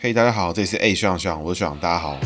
嘿，大家好，这里是 A 学长学长，我是学长，大家好。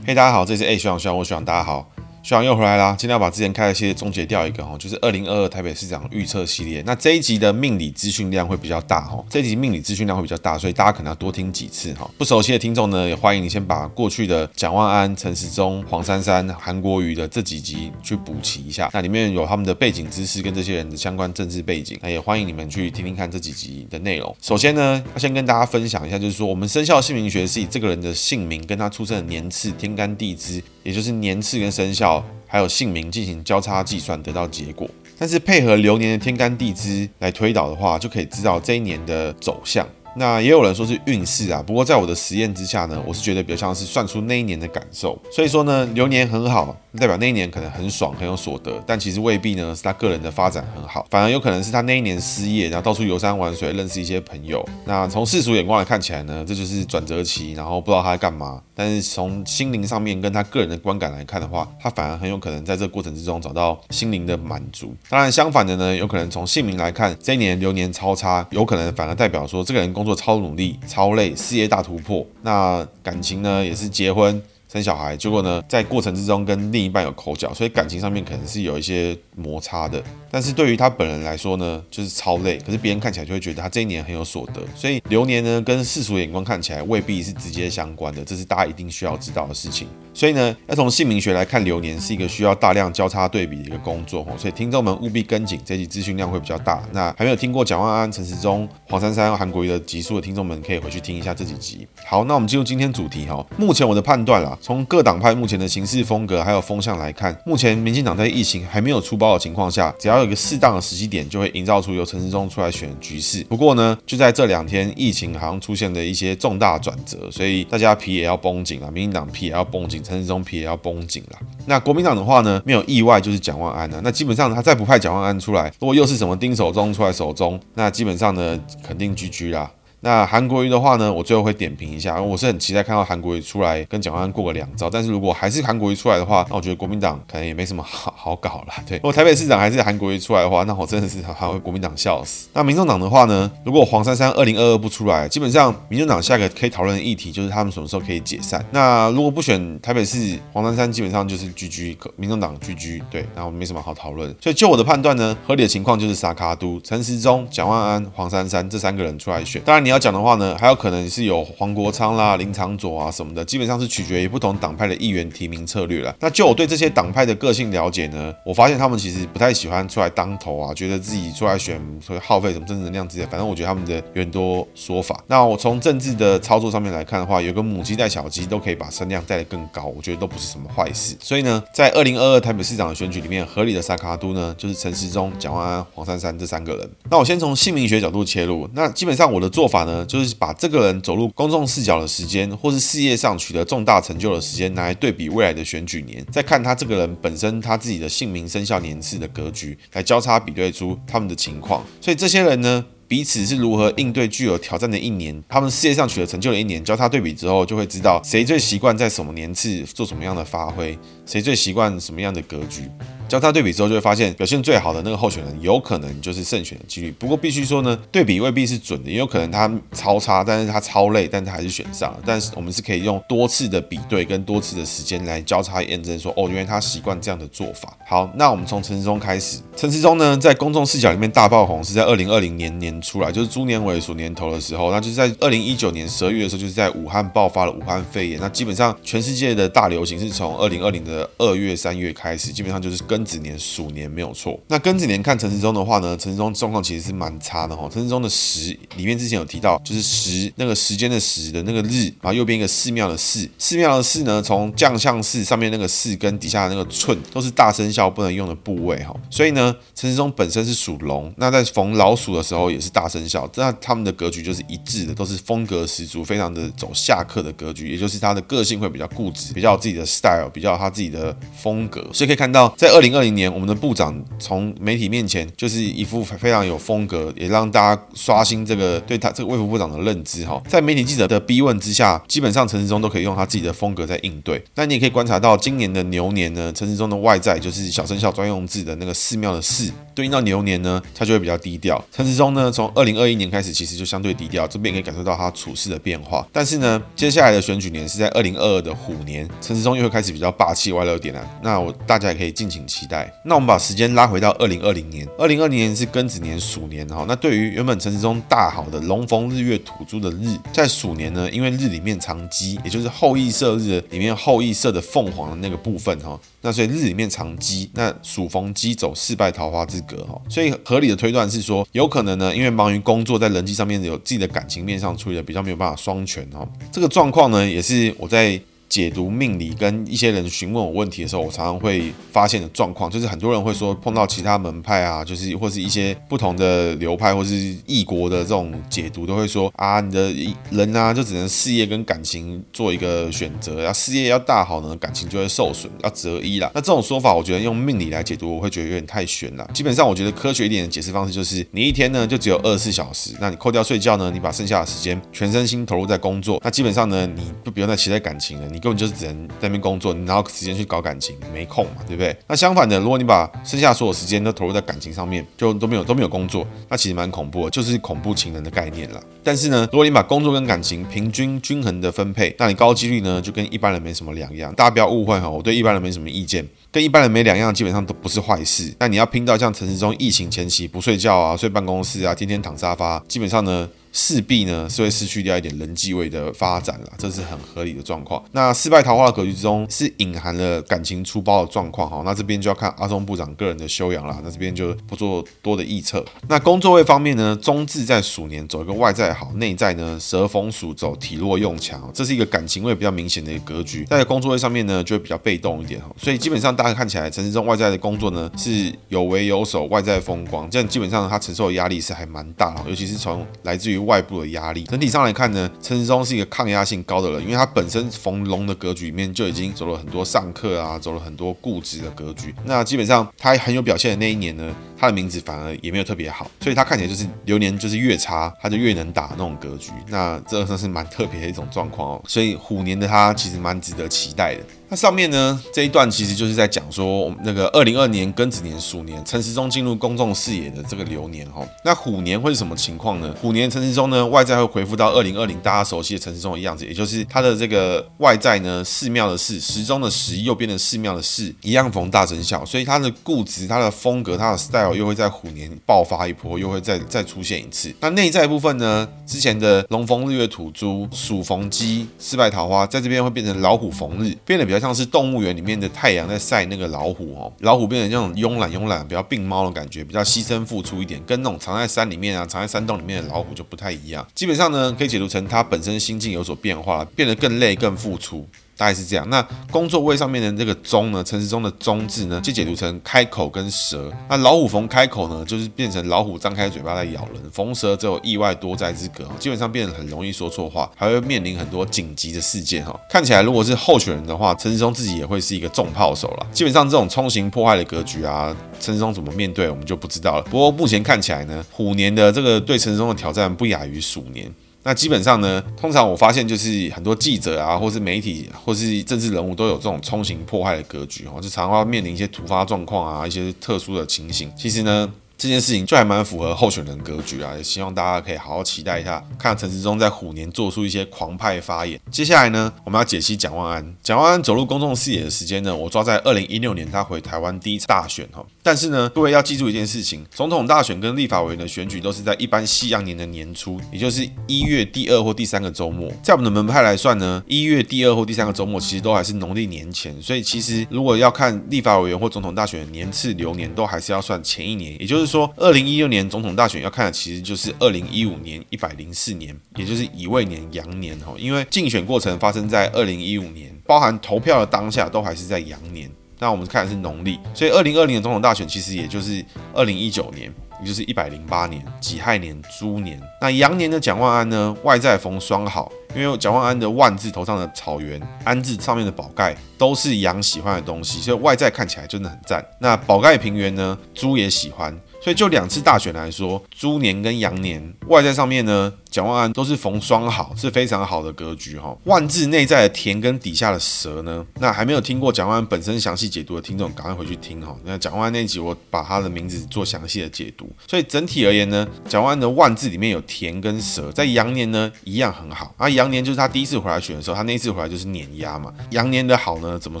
嘿，大家好，这里是 A 学长学长，我是学长，大家好。学长又回来啦！今天要把之前开的系列终结掉一个哦，就是二零二二台北市长预测系列。那这一集的命理资讯量会比较大哦，这一集命理资讯量会比较大，所以大家可能要多听几次哈。不熟悉的听众呢，也欢迎你先把过去的蒋万安、陈时中、黄珊珊、韩国瑜的这几集去补齐一下。那里面有他们的背景知识跟这些人的相关政治背景，那也欢迎你们去听听看这几集的内容。首先呢，要先跟大家分享一下，就是说我们生肖姓名学是以这个人的姓名跟他出生的年次、天干地支，也就是年次跟生肖。还有姓名进行交叉计算得到结果，但是配合流年的天干地支来推导的话，就可以知道这一年的走向。那也有人说是运势啊，不过在我的实验之下呢，我是觉得比较像是算出那一年的感受。所以说呢，流年很好，代表那一年可能很爽，很有所得，但其实未必呢是他个人的发展很好，反而有可能是他那一年失业，然后到处游山玩水，认识一些朋友。那从世俗眼光来看起来呢，这就是转折期，然后不知道他在干嘛。但是从心灵上面跟他个人的观感来看的话，他反而很有可能在这个过程之中找到心灵的满足。当然相反的呢，有可能从姓名来看，这一年流年超差，有可能反而代表说这个人工工作超努力、超累，事业大突破。那感情呢，也是结婚。生小孩，结果呢，在过程之中跟另一半有口角，所以感情上面可能是有一些摩擦的。但是对于他本人来说呢，就是超累。可是别人看起来就会觉得他这一年很有所得。所以流年呢，跟世俗眼光看起来未必是直接相关的，这是大家一定需要知道的事情。所以呢，要从姓名学来看流年是一个需要大量交叉对比的一个工作。所以听众们务必跟紧，这集资讯量会比较大。那还没有听过蒋万安、陈时中、黄珊珊、韩国瑜的集数的听众们，可以回去听一下这几集。好，那我们进入今天主题哈。目前我的判断啦。从各党派目前的行事风格还有风向来看，目前民进党在疫情还没有出包的情况下，只要一个适当的时机点，就会营造出由陈时中出来选局势。不过呢，就在这两天，疫情好像出现了一些重大转折，所以大家皮也要绷紧了，民进党皮也要绷紧，陈时中皮也要绷紧了。那国民党的话呢，没有意外就是蒋万安了。那基本上他再不派蒋万安出来，如果又是什么丁守中出来守中，那基本上呢，肯定 GG 啦。那韩国瑜的话呢，我最后会点评一下，我是很期待看到韩国瑜出来跟蒋万安过个两招。但是如果还是韩国瑜出来的话，那我觉得国民党可能也没什么好好搞了。对，如果台北市长还是韩国瑜出来的话，那我真的是还会国民党笑死。那民众党的话呢，如果黄珊珊二零二二不出来，基本上民众党下一个可以讨论的议题就是他们什么时候可以解散。那如果不选台北市黄珊珊，基本上就是 GG，民众党 GG。对，然后没什么好讨论。所以就我的判断呢，合理的情况就是撒卡都、陈时中、蒋万安、黄珊珊这三个人出来选。当然你要要讲的话呢，还有。可能是有黄国昌啦、林长佐啊什么的，基本上是取决于不同党派的议员提名策略了。那就我对这些党派的个性了解呢，我发现他们其实不太喜欢出来当头啊，觉得自己出来选所以耗费什么政治能量之类。反正我觉得他们的有很多说法。那我从政治的操作上面来看的话，有个母鸡带小鸡都可以把声量带得更高，我觉得都不是什么坏事。所以呢，在二零二二台北市长的选举里面，合理的撒卡都呢，就是陈时中、蒋万安、黄珊珊这三个人。那我先从姓名学角度切入，那基本上我的做法呢，就是把这个人走入公众视角的时间，或是事业上取得重大成就的时间，拿来对比未来的选举年，再看他这个人本身他自己的姓名生肖年次的格局，来交叉比对出他们的情况。所以这些人呢，彼此是如何应对具有挑战的一年，他们事业上取得成就的一年，交叉对比之后，就会知道谁最习惯在什么年次做什么样的发挥，谁最习惯什么样的格局。交叉对比之后，就会发现表现最好的那个候选人有可能就是胜选的几率。不过必须说呢，对比未必是准的，也有可能他超差，但是他超累，但他还是选上了。但是我们是可以用多次的比对跟多次的时间来交叉验证，说哦，原来他习惯这样的做法。好，那我们从陈时中开始。陈时中呢，在公众视角里面大爆红是在二零二零年年初来，就是猪年尾鼠年头的时候，那就是在二零一九年十二月的时候，就是在武汉爆发了武汉肺炎。那基本上全世界的大流行是从二零二零的二月三月开始，基本上就是庚子年鼠年没有错。那庚子年看陈时中的话呢，陈时中状况其实是蛮差的哈。陈时中的时里面之前有提到，就是时那个时间的时的那个日，然后右边一个寺庙的寺，寺庙的寺呢，从将相寺上面那个寺跟底下的那个寸都是大生肖不能用的部位哈。所以呢，陈时中本身是属龙，那在逢老鼠的时候也是大生肖，那他们的格局就是一致的，都是风格十足，非常的走下克的格局，也就是他的个性会比较固执，比较有自己的 style，比较有他自己的风格。所以可以看到，在二零二零年，我们的部长从媒体面前就是一副非常有风格，也让大家刷新这个对他这个卫福部长的认知哈。在媒体记者的逼问之下，基本上陈时中都可以用他自己的风格在应对。那你也可以观察到，今年的牛年呢，陈时中的外在就是小生肖专用字的那个寺庙的寺，对应到牛年呢，他就会比较低调。陈时中呢，从二零二一年开始，其实就相对低调，这边也可以感受到他处事的变化。但是呢，接下来的选举年是在二零二二的虎年，陈时中又会开始比较霸气外露点了。那我大家也可以尽情期待。那我们把时间拉回到二零二零年，二零二零年是庚子年鼠年哈。那对于原本陈时中大好的龙逢日月土猪的日，在鼠年呢，因为日里面藏鸡，也就是后羿射日里面后羿射的凤凰的那个部分哈。那所以日里面藏鸡，那鼠逢鸡走四败桃花之格哈。所以合理的推断是说，有可能呢，因为忙于工作，在人际上面有自己的感情面上处理的比较没有办法双全哈。这个状况呢，也是我在。解读命理跟一些人询问我问题的时候，我常常会发现的状况，就是很多人会说碰到其他门派啊，就是或是一些不同的流派或是异国的这种解读，都会说啊，你的人啊就只能事业跟感情做一个选择，要事业要大好呢，感情就会受损，要择一啦。那这种说法，我觉得用命理来解读，我会觉得有点太玄了。基本上，我觉得科学一点的解释方式就是，你一天呢就只有二十四小时，那你扣掉睡觉呢，你把剩下的时间全身心投入在工作，那基本上呢，你就不用再期待感情了，你。根本就是只能在那边工作，你哪有时间去搞感情？没空嘛，对不对？那相反的，如果你把剩下所有时间都投入在感情上面，就都没有都没有工作，那其实蛮恐怖的，就是恐怖情人的概念了。但是呢，如果你把工作跟感情平均均衡的分配，那你高几率呢就跟一般人没什么两样。大家不要误会哈，我对一般人没什么意见，跟一般人没两样，基本上都不是坏事。那你要拼到像陈时中疫情前期不睡觉啊，睡办公室啊，天天躺沙发，基本上呢。势必呢是会失去掉一点人际位的发展了，这是很合理的状况。那失败桃花的格局之中是隐含了感情出包的状况哈，那这边就要看阿松部长个人的修养了，那这边就不做多的预测。那工作位方面呢，中字在鼠年走一个外在好，内在呢蛇逢鼠走体弱用强，这是一个感情位比较明显的一个格局。在工作位上面呢，就会比较被动一点哈，所以基本上大家看起来陈时中外在的工作呢是有为有守，外在风光，这样基本上他承受的压力是还蛮大，尤其是从来自于。外部的压力，整体上来看呢，陈时中是一个抗压性高的人，因为他本身逢龙的格局里面就已经走了很多上课啊，走了很多固执的格局。那基本上他很有表现的那一年呢，他的名字反而也没有特别好，所以他看起来就是流年就是越差，他就越能打那种格局。那这算是蛮特别的一种状况哦。所以虎年的他其实蛮值得期待的。那上面呢，这一段其实就是在讲说，那个二零二年庚子年鼠年，陈时中进入公众视野的这个流年哈。那虎年会是什么情况呢？虎年陈时中呢，外在会恢复到二零二零大家熟悉的陈时中的样子，也就是他的这个外在呢，寺庙的寺，时钟的时，右边的寺庙的寺，一样逢大生肖，所以他的固执、他的风格、他的 style 又会在虎年爆发一波，又会再再出现一次。那内在部分呢，之前的龙逢日月土猪，鼠逢鸡，四败桃花，在这边会变成老虎逢日，变得比较。像是动物园里面的太阳在晒那个老虎哦，老虎变成这种慵懒慵懒、比较病猫的感觉，比较牺牲付出一点，跟那种藏在山里面啊、藏在山洞里面的老虎就不太一样。基本上呢，可以解读成它本身心境有所变化，变得更累、更付出。大概是这样。那工作位上面的这个中呢，陈时中的中字呢，就解读成开口跟蛇。那老虎逢开口呢，就是变成老虎张开嘴巴在咬人；逢蛇则有意外多灾之格，基本上变得很容易说错话，还会面临很多紧急的事件哈。看起来如果是候选人的话，陈时中自己也会是一个重炮手了。基本上这种冲刑破坏的格局啊，陈时中怎么面对，我们就不知道了。不过目前看起来呢，虎年的这个对陈时中的挑战不亚于鼠年。那基本上呢，通常我发现就是很多记者啊，或是媒体，或是政治人物都有这种冲刑破坏的格局哦，就常常要面临一些突发状况啊，一些特殊的情形。其实呢。这件事情就还蛮符合候选人格局啊，也希望大家可以好好期待一下，看陈时中在虎年做出一些狂派发言。接下来呢，我们要解析蒋万安。蒋万安走入公众视野的时间呢，我抓在二零一六年他回台湾第一次大选哈。但是呢，各位要记住一件事情，总统大选跟立法委员的选举都是在一般西洋年的年初，也就是一月第二或第三个周末。在我们的门派来算呢，一月第二或第三个周末其实都还是农历年前，所以其实如果要看立法委员或总统大选的年次流年，都还是要算前一年，也就是。说二零一六年总统大选要看的其实就是二零一五年一百零四年，也就是乙未年羊年哈，因为竞选过程发生在二零一五年，包含投票的当下都还是在羊年。那我们看的是农历，所以二零二零年总统大选其实也就是二零一九年，也就是一百零八年己亥年猪年。那羊年的蒋万安呢，外在逢双好，因为蒋万安的万字头上的草原，安字上面的宝盖都是羊喜欢的东西，所以外在看起来真的很赞。那宝盖平原呢，猪也喜欢。所以就两次大选来说，猪年跟羊年外在上面呢，蒋万安都是逢双好，是非常好的格局哈。万字内在的田跟底下的蛇呢，那还没有听过蒋万安本身详细解读的听众，赶快回去听哈。那蒋万安那集我把他的名字做详细的解读。所以整体而言呢，蒋万安的万字里面有田跟蛇，在羊年呢一样很好。啊，羊年就是他第一次回来选的时候，他那一次回来就是碾压嘛。羊年的好呢，怎么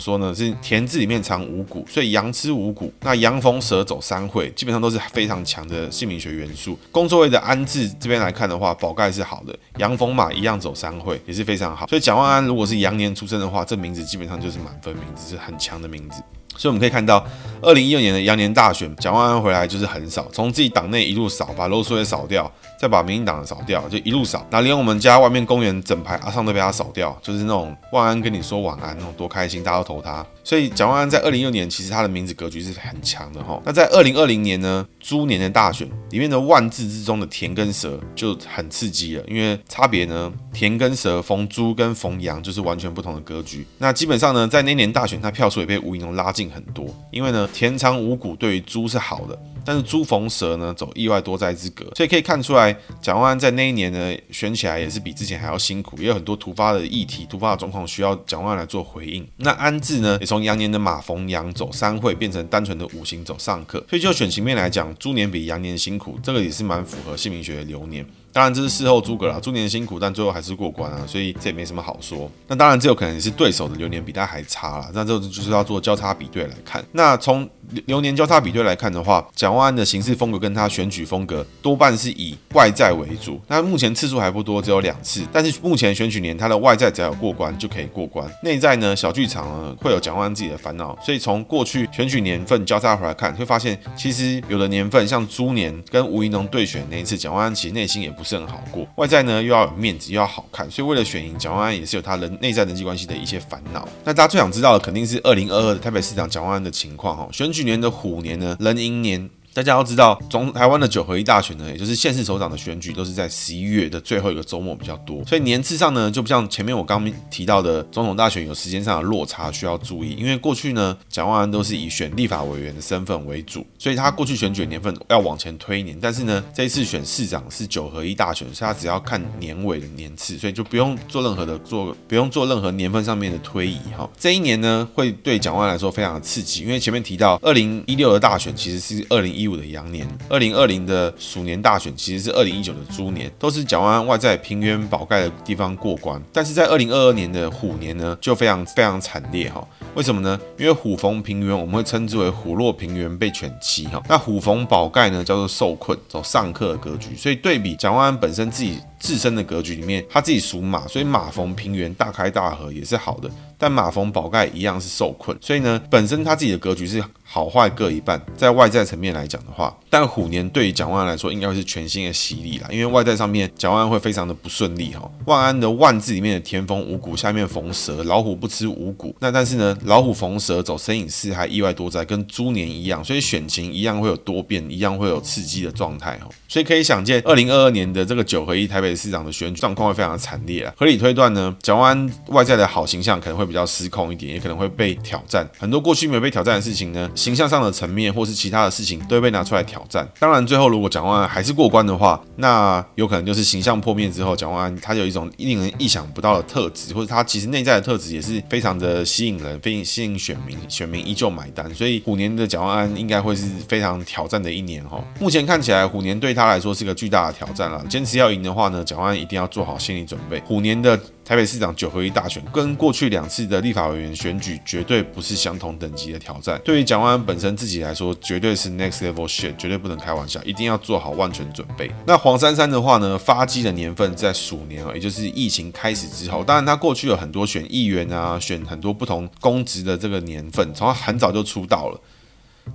说呢？是田字里面藏五谷，所以羊吃五谷。那羊逢蛇走三会，基本上都是。非常强的姓名学元素。工作位的安字这边来看的话，宝盖是好的。羊逢马一样走三会，也是非常好。所以蒋万安如果是羊年出生的话，这名字基本上就是满分名字，是很强的名字。所以我们可以看到，二零一二年的羊年大选，蒋万安回来就是很少，从自己党内一路扫，把漏数也扫掉，再把民进党的扫掉，就一路扫。那连我们家外面公园整排阿桑都被他扫掉，就是那种万安跟你说晚安，那种多开心，大家都投他。所以蒋万安在二零一六年，其实他的名字格局是很强的哈。那在二零二零年呢，猪年的大选里面的万字之中的田跟蛇就很刺激了，因为差别呢，田跟蛇逢猪跟逢羊就是完全不同的格局。那基本上呢，在那年大选，他票数也被吴怡农拉近。很多，因为呢，田藏五谷对于猪是好的，但是猪逢蛇呢，走意外多灾之格，所以可以看出来，蒋万安在那一年呢，选起来也是比之前还要辛苦，也有很多突发的议题、突发的状况需要蒋万安来做回应。那安字呢，也从羊年的马逢羊走三会，变成单纯的五行走上克，所以就选情面来讲，猪年比羊年辛苦，这个也是蛮符合姓名学的流年。当然这是事后诸葛啦，猪年辛苦，但最后还是过关啊，所以这也没什么好说。那当然这有可能是对手的流年比他还差啦，那这就是要做交叉比对来看。那从流年交叉比对来看的话，蒋万安的行事风格跟他选举风格多半是以外在为主。那目前次数还不多，只有两次，但是目前选举年他的外在只要有过关就可以过关，内在呢小剧场呢会有蒋万安自己的烦恼。所以从过去选举年份交叉回来看，会发现其实有的年份像猪年跟吴怡农对选那一次，蒋万安其实内心也不。不是很好过，外在呢又要有面子，又要好看，所以为了选赢蒋万安也是有他人内在人际关系的一些烦恼。那大家最想知道的肯定是二零二二的台北市长蒋万安的情况哈，选举年的虎年呢，人寅年。大家要知道，总台湾的九合一大选呢，也就是县市首长的选举，都是在十一月的最后一个周末比较多，所以年次上呢，就不像前面我刚提到的总统大选有时间上的落差需要注意。因为过去呢，蒋万安都是以选立法委员的身份为主，所以他过去选举年份要往前推一年。但是呢，这一次选市长是九合一大选，所以他只要看年尾的年次，所以就不用做任何的做，不用做任何年份上面的推移哈。这一年呢，会对蒋万安来说非常的刺激，因为前面提到二零一六的大选其实是二零一。一五的羊年，二零二零的鼠年大选其实是二零一九的猪年，都是蒋万安外在平原宝盖的地方过关。但是在二零二二年的虎年呢，就非常非常惨烈哈。为什么呢？因为虎逢平原，我们会称之为虎落平原被犬欺哈。那虎逢宝盖呢，叫做受困，走上克的格局。所以对比蒋万安本身自己自身的格局里面，他自己属马，所以马逢平原大开大合也是好的。但马逢宝盖一样是受困，所以呢，本身他自己的格局是好坏各一半。在外在层面来讲的话，但虎年对于蒋万安来说，应该会是全新的洗礼啦。因为外在上面，蒋万安会非常的不顺利哈。万安的万字里面的田逢五谷，下面逢蛇，老虎不吃五谷。那但是呢，老虎逢蛇走生饮巳害，意外多灾，跟猪年一样，所以选情一样会有多变，一样会有刺激的状态哈。所以可以想见，二零二二年的这个九合一台北市长的选举状况会非常的惨烈啊。合理推断呢，蒋万安外在的好形象可能会比较失控一点，也可能会被挑战。很多过去没有被挑战的事情呢，形象上的层面或是其他的事情都会被拿出来挑战。当然，最后如果蒋万安还是过关的话，那有可能就是形象破灭之后，蒋万安他有一种令人意想不到的特质，或者他其实内在的特质也是非常的吸引人，非吸引选民，选民依旧买单。所以虎年的蒋万安应该会是非常挑战的一年哈。目前看起来虎年对他来说是个巨大的挑战了。坚持要赢的话呢，蒋万安一定要做好心理准备。虎年的台北市长九合一大选跟过去两次的立法委员选举绝对不是相同等级的挑战。对于蒋万安本身自己来说，绝对是 next level shit，绝对不能开玩笑，一定要做好万全准备。那黄珊珊的话呢，发迹的年份在鼠年啊，也就是疫情开始之后。当然，他过去有很多选议员啊，选很多不同公职的这个年份，从他很早就出道了。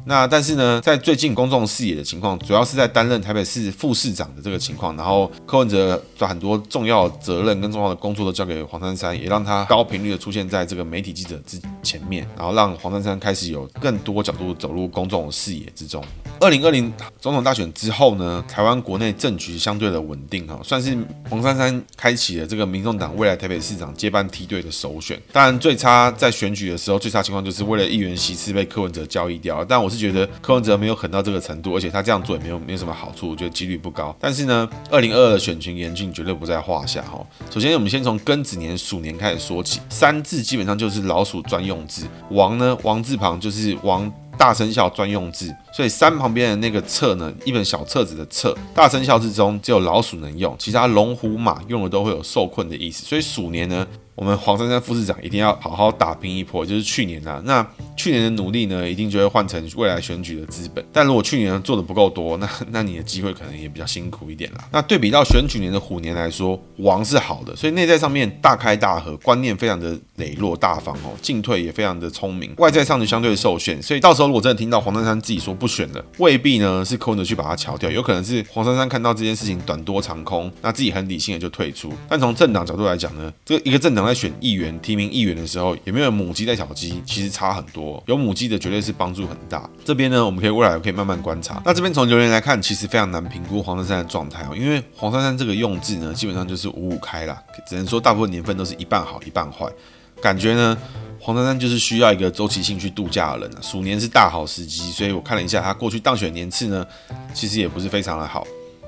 那但是呢，在最近公众视野的情况，主要是在担任台北市副市长的这个情况，然后柯文哲把很多重要责任跟重要的工作都交给黄珊珊，也让他高频率的出现在这个媒体记者之前面，然后让黄珊珊开始有更多角度走入公众视野之中。二零二零总统大选之后呢，台湾国内政局相对的稳定哈，算是黄珊珊开启了这个民众党未来台北市长接班梯队的首选。当然，最差在选举的时候，最差情况就是为了议员席次被柯文哲交易掉。但我是觉得柯文哲没有狠到这个程度，而且他这样做也没有没有什么好处，我觉得几率不高。但是呢，二零二二的选情严峻绝对不在话下哈。首先，我们先从庚子年鼠年开始说起，三字基本上就是老鼠专用字，王呢，王字旁就是王。大生肖专用字，所以三旁边的那个册呢，一本小册子的册，大生肖之中只有老鼠能用，其他龙虎马用的都会有受困的意思，所以鼠年呢。我们黄珊珊副市长一定要好好打拼一波，就是去年啊，那去年的努力呢，一定就会换成未来选举的资本。但如果去年做的不够多，那 那你的机会可能也比较辛苦一点啦。那对比到选举年的虎年来说，王是好的，所以内在上面大开大合，观念非常的磊落大方哦，进退也非常的聪明。外在上就相对受限，所以到时候如果真的听到黄珊珊自己说不选了，未必呢是空着去把它敲掉，有可能是黄珊珊看到这件事情短多长空，那自己很理性的就退出。但从政党角度来讲呢，这个一个政党在选议员提名议员的时候，有没有母鸡带小鸡，其实差很多。有母鸡的绝对是帮助很大。这边呢，我们可以未来可以慢慢观察。那这边从留言来看，其实非常难评估黄珊珊的状态哦，因为黄珊珊这个用字呢，基本上就是五五开啦，只能说大部分年份都是一半好一半坏。感觉呢，黄珊珊就是需要一个周期性去度假的人啊。鼠年是大好时机，所以我看了一下他过去当选年次呢，其实也不是非常的好。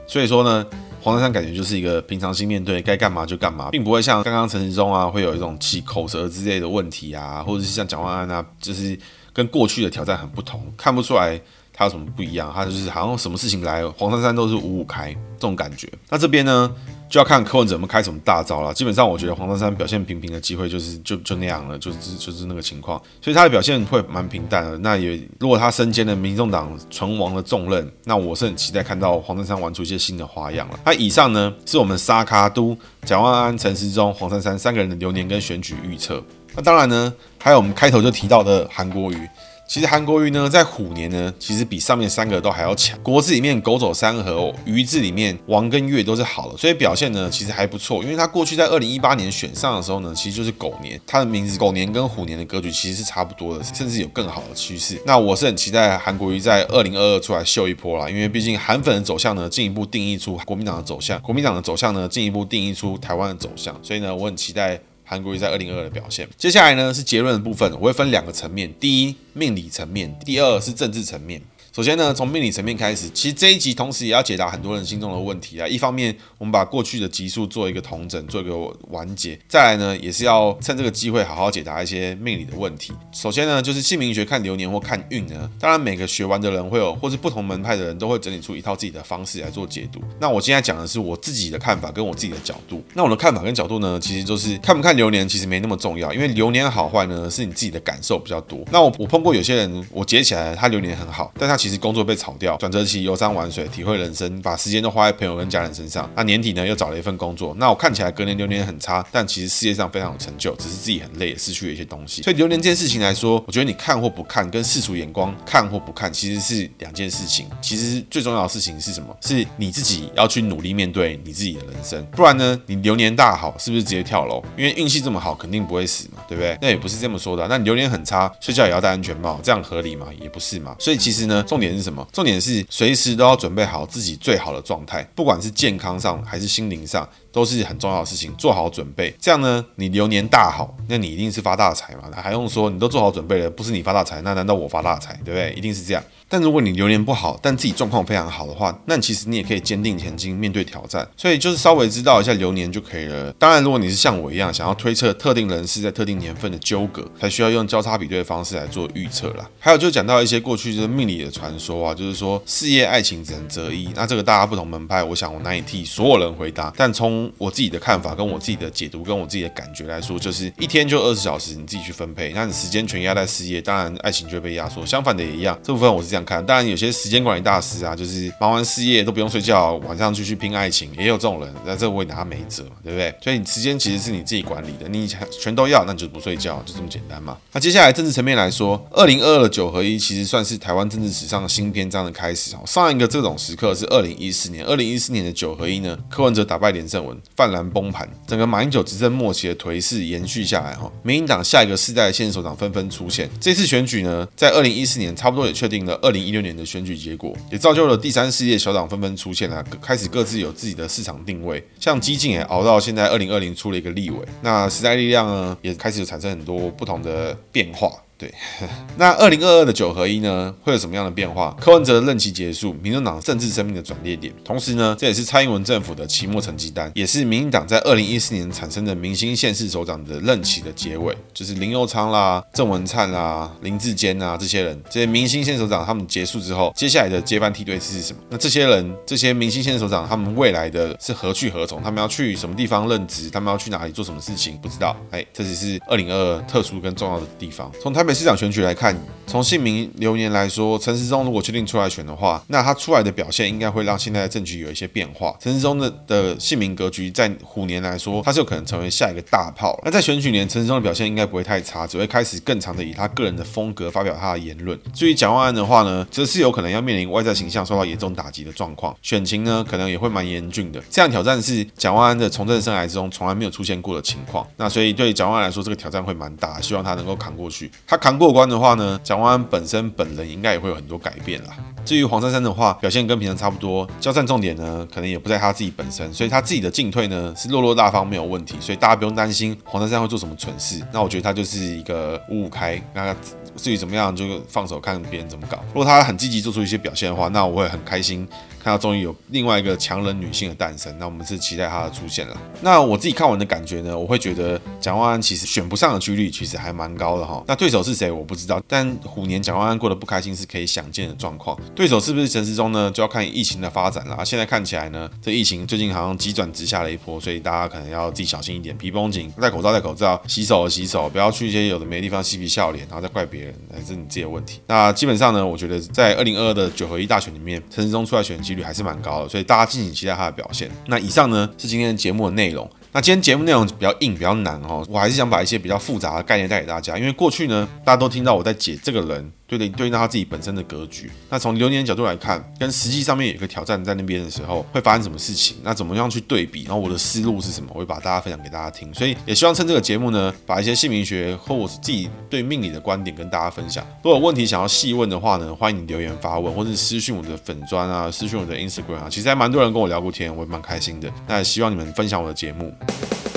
所以说呢。黄珊珊感觉就是一个平常心面对，该干嘛就干嘛，并不会像刚刚陈时中啊，会有一种起口舌之类的问题啊，或者是像蒋万安啊，就是跟过去的挑战很不同，看不出来他有什么不一样，他就是好像什么事情来，黄珊珊都是五五开这种感觉。那这边呢？就要看柯文哲们开什么大招了。基本上，我觉得黄珊珊表现平平的机会就是就就那样了，就是就是那个情况。所以他的表现会蛮平淡的。那也如果他身兼了民众党存亡的重任，那我是很期待看到黄珊珊玩出一些新的花样了。那以上呢，是我们沙卡都、蒋万安、陈时中、黄珊珊三个人的流年跟选举预测。那当然呢，还有我们开头就提到的韩国瑜。其实韩国瑜呢，在虎年呢，其实比上面三个都还要强。国字里面狗走三合，瑜字里面王跟月都是好的，所以表现呢其实还不错。因为他过去在二零一八年选上的时候呢，其实就是狗年，他的名字狗年跟虎年的格局其实是差不多的，甚至有更好的趋势。那我是很期待韩国瑜在二零二二出来秀一波啦，因为毕竟韩粉的走向呢，进一步定义出国民党的走向，国民党的走向呢，进一步定义出台湾的走向。所以呢，我很期待。韩国瑜在二零二二的表现，接下来呢是结论的部分，我会分两个层面，第一命理层面，第二是政治层面。首先呢，从命理层面开始，其实这一集同时也要解答很多人心中的问题啊。一方面，我们把过去的集数做一个统整，做一个完结；再来呢，也是要趁这个机会好好解答一些命理的问题。首先呢，就是姓名学看流年或看运呢，当然每个学完的人会有，或是不同门派的人都会整理出一套自己的方式来做解读。那我现在讲的是我自己的看法跟我自己的角度。那我的看法跟角度呢，其实就是看不看流年其实没那么重要，因为流年好坏呢是你自己的感受比较多。那我我碰过有些人，我解起来他流年很好，但他其实工作被炒掉，转折期游山玩水，体会人生，把时间都花在朋友跟家人身上。那年底呢，又找了一份工作。那我看起来隔年流年很差，但其实事业上非常有成就，只是自己很累，失去了一些东西。所以流年这件事情来说，我觉得你看或不看，跟世俗眼光看或不看，其实是两件事情。其实最重要的事情是什么？是你自己要去努力面对你自己的人生。不然呢，你流年大好，是不是直接跳楼？因为运气这么好，肯定不会死嘛，对不对？那也不是这么说的。那你流年很差，睡觉也要戴安全帽，这样合理吗？也不是嘛。所以其实呢，重点是什么？重点是随时都要准备好自己最好的状态，不管是健康上还是心灵上，都是很重要的事情。做好准备，这样呢，你流年大好，那你一定是发大财嘛？还用说？你都做好准备了，不是你发大财，那难道我发大财，对不对？一定是这样。但如果你流年不好，但自己状况非常好的话，那其实你也可以坚定前进，面对挑战。所以就是稍微知道一下流年就可以了。当然，如果你是像我一样想要推测特定人士在特定年份的纠葛，才需要用交叉比对的方式来做预测啦。还有就讲到一些过去就是命理的传说啊，就是说事业爱情只能择一。那这个大家不同门派，我想我难以替所有人回答。但从我自己的看法、跟我自己的解读、跟我自己的感觉来说，就是一天就二十小时，你自己去分配。那你时间全压在事业，当然爱情就被压缩。相反的也一样，这部分我是这样。看。当然，有些时间管理大师啊，就是忙完事业都不用睡觉，晚上继续拼爱情，也有这种人。那这我也拿他没辙，对不对？所以你时间其实是你自己管理的，你全都要，那你就不睡觉，就这么简单嘛。那接下来政治层面来说，二零二二的九合一其实算是台湾政治史上新篇章的开始哦。上一个这种时刻是二零一四年，二零一四年的九合一呢，柯文哲打败连胜文，泛蓝崩盘，整个马英九执政末期的颓势延续下来哈。民进党下一个世代的现任首长纷纷出现，这次选举呢，在二零一四年差不多也确定了二零一六年的选举结果，也造就了第三世界小党纷纷出现了，开始各自有自己的市场定位，像基进也熬到现在二零二零出了一个立委，那时代力量呢也开始产生很多不同的变化。对，那二零二二的九合一呢，会有什么样的变化？柯文哲的任期结束，民进党政治生命的转捩点。同时呢，这也是蔡英文政府的期末成绩单，也是民进党在二零一四年产生的明星县市首长的任期的结尾。就是林佑昌啦、郑文灿啦、林志坚啊这些人，这些明星县首长他们结束之后，接下来的接班梯队是什么？那这些人，这些明星县首长，他们未来的是何去何从？他们要去什么地方任职？他们要去哪里做什么事情？不知道。哎，这只是二零二二特殊跟重要的地方。从台北市长选举来看，从姓名流年来说，陈时中如果确定出来选的话，那他出来的表现应该会让现在的政局有一些变化。陈时中的的姓名格局在虎年来说，他是有可能成为下一个大炮。那在选举年，陈时中的表现应该不会太差，只会开始更长的以他个人的风格发表他的言论。至于蒋万安的话呢，则是有可能要面临外在形象受到严重打击的状况，选情呢可能也会蛮严峻的。这样挑战是蒋万安的从政生涯之中从来没有出现过的情况。那所以对蒋万安来说，这个挑战会蛮大，希望他能够扛过去。他扛过关的话呢，蒋万安本身本人应该也会有很多改变啦。至于黄珊珊的话，表现跟平常差不多，交战重点呢，可能也不在他自己本身，所以他自己的进退呢是落落大方没有问题，所以大家不用担心黄珊珊会做什么蠢事。那我觉得他就是一个五五开，那至于怎么样就放手看别人怎么搞。如果他很积极做出一些表现的话，那我会很开心。看到终于有另外一个强人女性的诞生，那我们是期待她的出现了。那我自己看完的感觉呢，我会觉得蒋万安其实选不上的几率其实还蛮高的哈。那对手是谁我不知道，但虎年蒋万安过得不开心是可以想见的状况。对手是不是陈时中呢？就要看疫情的发展了。现在看起来呢，这疫情最近好像急转直下了一波，所以大家可能要自己小心一点，皮绷紧，戴口罩戴口罩，洗手洗手，不要去一些有的没地方嬉皮笑脸，然后再怪别人，还是你自己的问题。那基本上呢，我觉得在二零二二的九合一大选里面，陈时中出来选。几率还是蛮高的，所以大家敬请期待他的表现。那以上呢是今天的节目的内容。那今天节目内容比较硬，比较难哦，我还是想把一些比较复杂的概念带给大家，因为过去呢，大家都听到我在解这个人。对的，对应到他自己本身的格局。那从流年角度来看，跟实际上面有一个挑战在那边的时候，会发生什么事情？那怎么样去对比？然后我的思路是什么？我会把大家分享给大家听。所以也希望趁这个节目呢，把一些姓名学或我自己对命理的观点跟大家分享。如果有问题想要细问的话呢，欢迎你留言发问，或者是私讯我的粉砖啊，私讯我的 Instagram 啊。其实还蛮多人跟我聊过天，我也蛮开心的。那也希望你们分享我的节目。Thank you.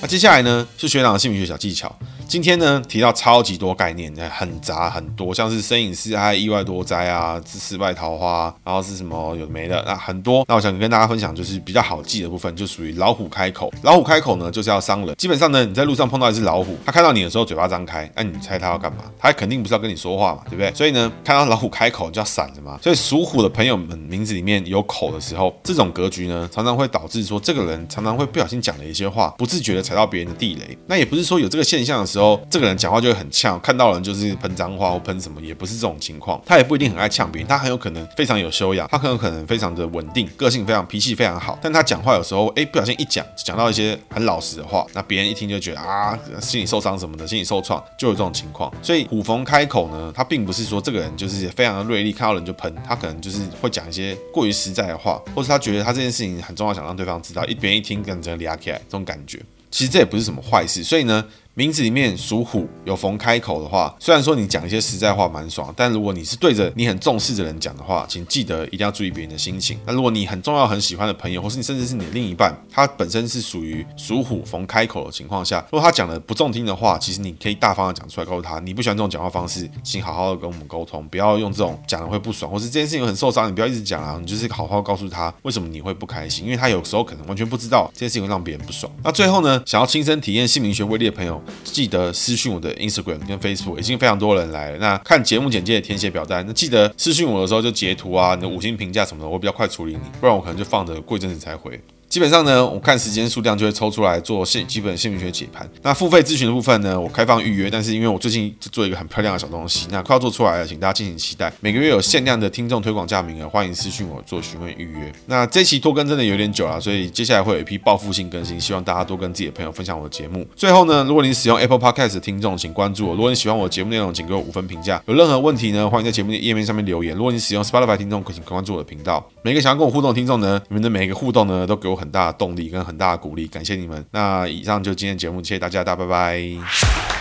那接下来呢，是学长的姓名学小技巧。今天呢，提到超级多概念，很杂很多，像是身隐四害、意外多灾啊、是失败桃花，然后是什么有没的，那很多。那我想跟大家分享，就是比较好记的部分，就属于老虎开口。老虎开口呢，就是要伤人。基本上呢，你在路上碰到一只老虎，它看到你的时候嘴巴张开，那你猜它要干嘛？它肯定不是要跟你说话嘛，对不对？所以呢，看到老虎开口就要闪着嘛。所以属虎的朋友们名字里面有口的时候，这种格局呢，常常会导致说这个人常常会不小心讲了一些话，不自觉的踩到别人的地雷。那也不是说有这个现象的时候。这个人讲话就会很呛，看到人就是喷脏话或喷什么，也不是这种情况。他也不一定很爱呛别人，他很有可能非常有修养，他很有可能非常的稳定，个性非常，脾气非常好。但他讲话有时候，哎，不小心一讲，讲到一些很老实的话，那别人一听就觉得啊，心里受伤什么的，心里受创，就有这种情况。所以虎逢开口呢，他并不是说这个人就是非常的锐利，看到人就喷，他可能就是会讲一些过于实在的话，或是他觉得他这件事情很重要，想让对方知道，一别人一听，跟着俩起来这种感觉。其实这也不是什么坏事，所以呢。名字里面属虎，有逢开口的话，虽然说你讲一些实在话蛮爽，但如果你是对着你很重视的人讲的话，请记得一定要注意别人的心情。那如果你很重要、很喜欢的朋友，或是你甚至是你的另一半，他本身是属于属虎逢开口的情况下，如果他讲的不中听的话，其实你可以大方的讲出来，告诉他你不喜欢这种讲话方式，请好好的跟我们沟通，不要用这种讲的会不爽，或是这件事情很受伤，你不要一直讲啊，你就是好好告诉他为什么你会不开心，因为他有时候可能完全不知道这件事情会让别人不爽。那最后呢，想要亲身体验姓名学威力的朋友，记得。私讯我的 Instagram 跟 Facebook 已经非常多人来了。那看节目简介填写表单，那记得私讯我的时候就截图啊，你的五星评价什么的，我比较快处理你，不然我可能就放着过一阵子才回。基本上呢，我看时间数量就会抽出来做现基本姓名学解盘。那付费咨询的部分呢，我开放预约，但是因为我最近做一个很漂亮的小东西，那快要做出来了，请大家敬请期待。每个月有限量的听众推广价名额，欢迎私讯我做询问预约。那这期拖更真的有点久了，所以接下来会有一批报复性更新，希望大家多跟自己的朋友分享我的节目。最后呢，如果你使用 Apple Podcast 的听众，请关注我。如果你喜欢我的节目内容，请给我五分评价。有任何问题呢，欢迎在节目的页面上面留言。如果你使用 Spotify 听众，请关注我的频道。每个想要跟我互动的听众呢，你们的每一个互动呢，都给我很大的动力跟很大的鼓励，感谢你们。那以上就今天节目，谢谢大家，大家拜拜。